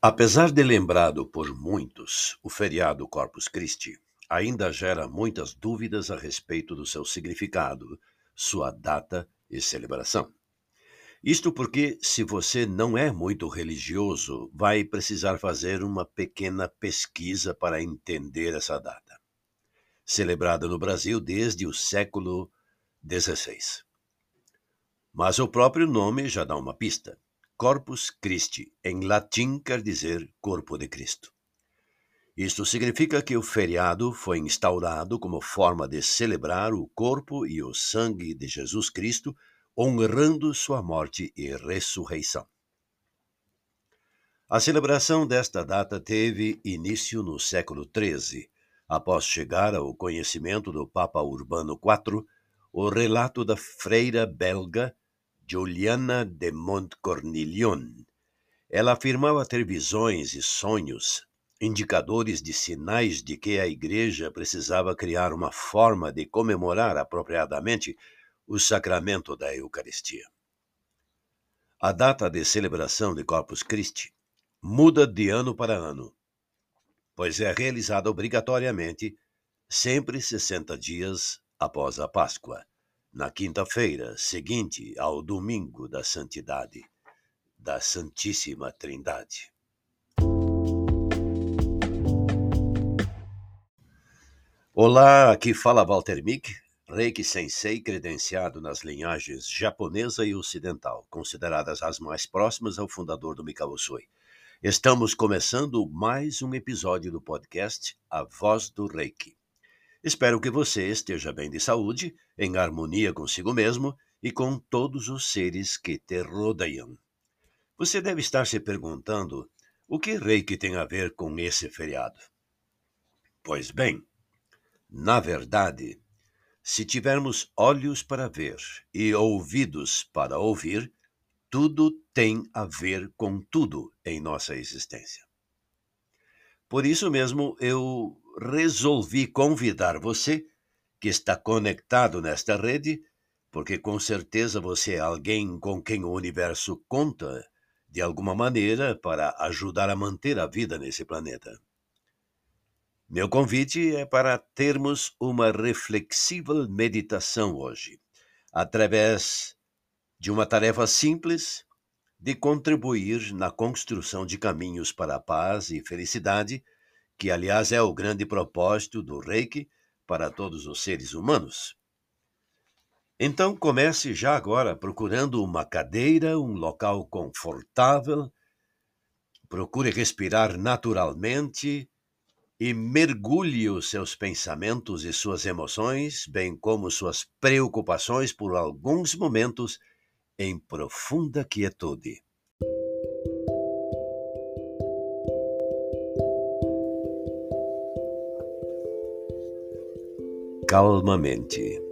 Apesar de lembrado por muitos, o feriado Corpus Christi ainda gera muitas dúvidas a respeito do seu significado, sua data e celebração. Isto porque, se você não é muito religioso, vai precisar fazer uma pequena pesquisa para entender essa data. Celebrada no Brasil desde o século XVI. Mas o próprio nome já dá uma pista. Corpus Christi, em latim, quer dizer corpo de Cristo. Isto significa que o feriado foi instaurado como forma de celebrar o corpo e o sangue de Jesus Cristo, honrando sua morte e ressurreição. A celebração desta data teve início no século XIII, após chegar ao conhecimento do Papa Urbano IV o relato da freira belga Juliana de Montcornillon. Ela afirmava ter visões e sonhos, indicadores de sinais de que a Igreja precisava criar uma forma de comemorar apropriadamente o sacramento da Eucaristia. A data de celebração de Corpus Christi muda de ano para ano, pois é realizada obrigatoriamente sempre 60 dias após a Páscoa na quinta-feira seguinte ao domingo da Santidade, da Santíssima Trindade. Olá, aqui fala Walter Mick, Reiki Sensei credenciado nas linhagens japonesa e ocidental, consideradas as mais próximas ao fundador do Mikao Usui. Estamos começando mais um episódio do podcast A Voz do Reiki. Espero que você esteja bem de saúde, em harmonia consigo mesmo e com todos os seres que te rodeiam. Você deve estar se perguntando o que Reiki tem a ver com esse feriado. Pois bem, na verdade, se tivermos olhos para ver e ouvidos para ouvir, tudo tem a ver com tudo em nossa existência. Por isso mesmo eu resolvi convidar você, que está conectado nesta rede, porque com certeza você é alguém com quem o universo conta de alguma maneira para ajudar a manter a vida nesse planeta. Meu convite é para termos uma reflexível meditação hoje, através de uma tarefa simples de contribuir na construção de caminhos para a paz e felicidade que aliás é o grande propósito do Reiki para todos os seres humanos. Então comece já agora procurando uma cadeira, um local confortável. Procure respirar naturalmente e mergulhe os seus pensamentos e suas emoções, bem como suas preocupações por alguns momentos em profunda quietude. Calmamente,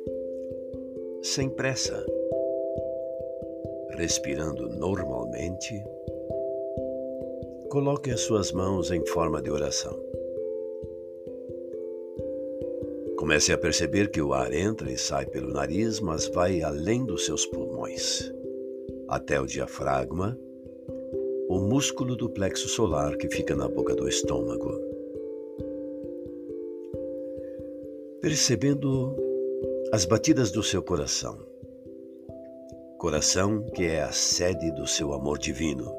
sem pressa, respirando normalmente, coloque as suas mãos em forma de oração. Comece a perceber que o ar entra e sai pelo nariz, mas vai além dos seus pulmões, até o diafragma, o músculo do plexo solar que fica na boca do estômago. Percebendo as batidas do seu coração. Coração que é a sede do seu amor divino.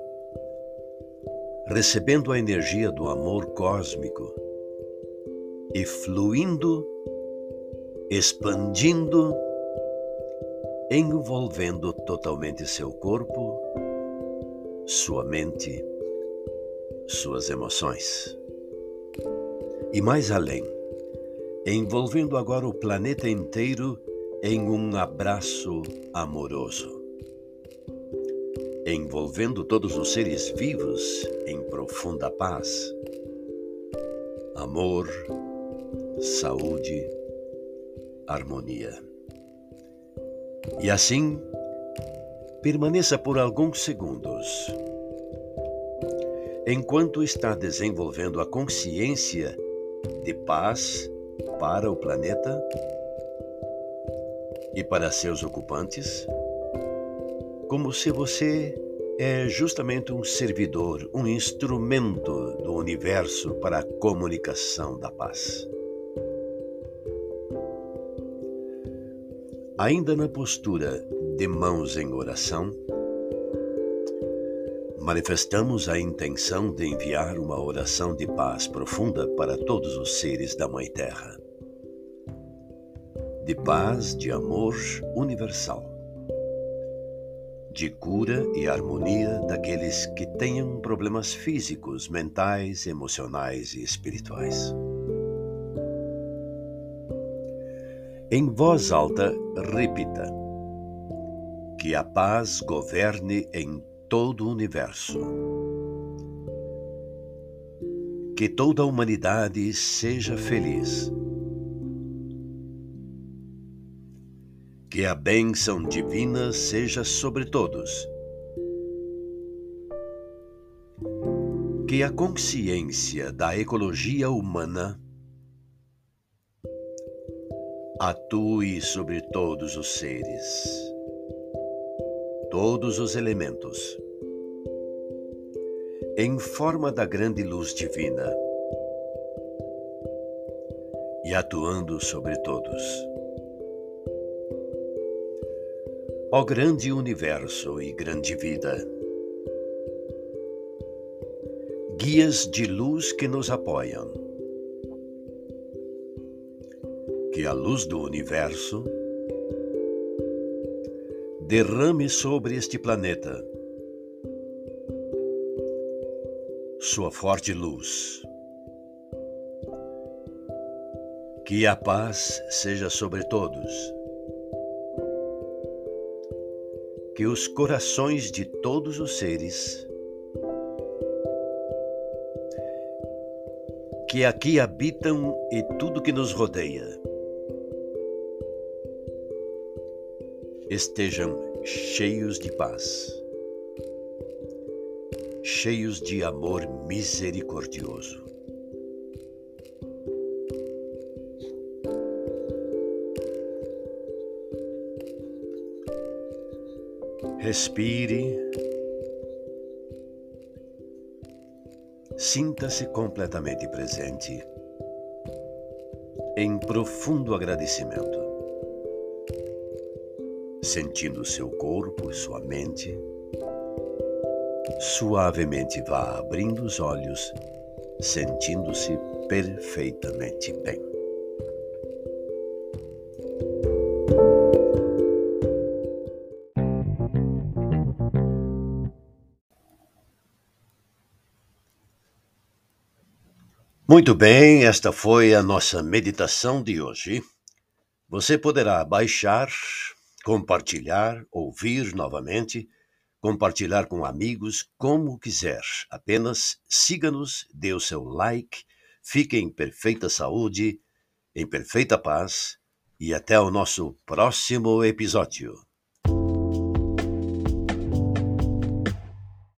Recebendo a energia do amor cósmico e fluindo, expandindo, envolvendo totalmente seu corpo, sua mente, suas emoções. E mais além, envolvendo agora o planeta inteiro em um abraço amoroso, envolvendo todos os seres vivos em profunda paz, amor, saúde, harmonia. E assim, permaneça por alguns segundos, enquanto está desenvolvendo a consciência de paz para o planeta e para seus ocupantes, como se você é justamente um servidor, um instrumento do universo para a comunicação da paz. Ainda na postura de mãos em oração, manifestamos a intenção de enviar uma oração de paz profunda para todos os seres da Mãe Terra. De paz, de amor universal de cura e harmonia daqueles que tenham problemas físicos, mentais, emocionais e espirituais. Em voz alta, repita: Que a paz governe em todo o universo. Que toda a humanidade seja feliz Que a bênção divina seja sobre todos. Que a consciência da ecologia humana atue sobre todos os seres, todos os elementos, em forma da grande luz divina e atuando sobre todos. Ó grande universo e grande vida, guias de luz que nos apoiam, que a luz do universo derrame sobre este planeta sua forte luz. Que a paz seja sobre todos que os corações de todos os seres que aqui habitam e tudo que nos rodeia estejam cheios de paz, cheios de amor misericordioso. Respire. Sinta-se completamente presente, em profundo agradecimento, sentindo seu corpo e sua mente. Suavemente vá abrindo os olhos, sentindo-se perfeitamente bem. Muito bem, esta foi a nossa meditação de hoje. Você poderá baixar, compartilhar, ouvir novamente, compartilhar com amigos, como quiser. Apenas siga-nos, dê o seu like, fique em perfeita saúde, em perfeita paz e até o nosso próximo episódio.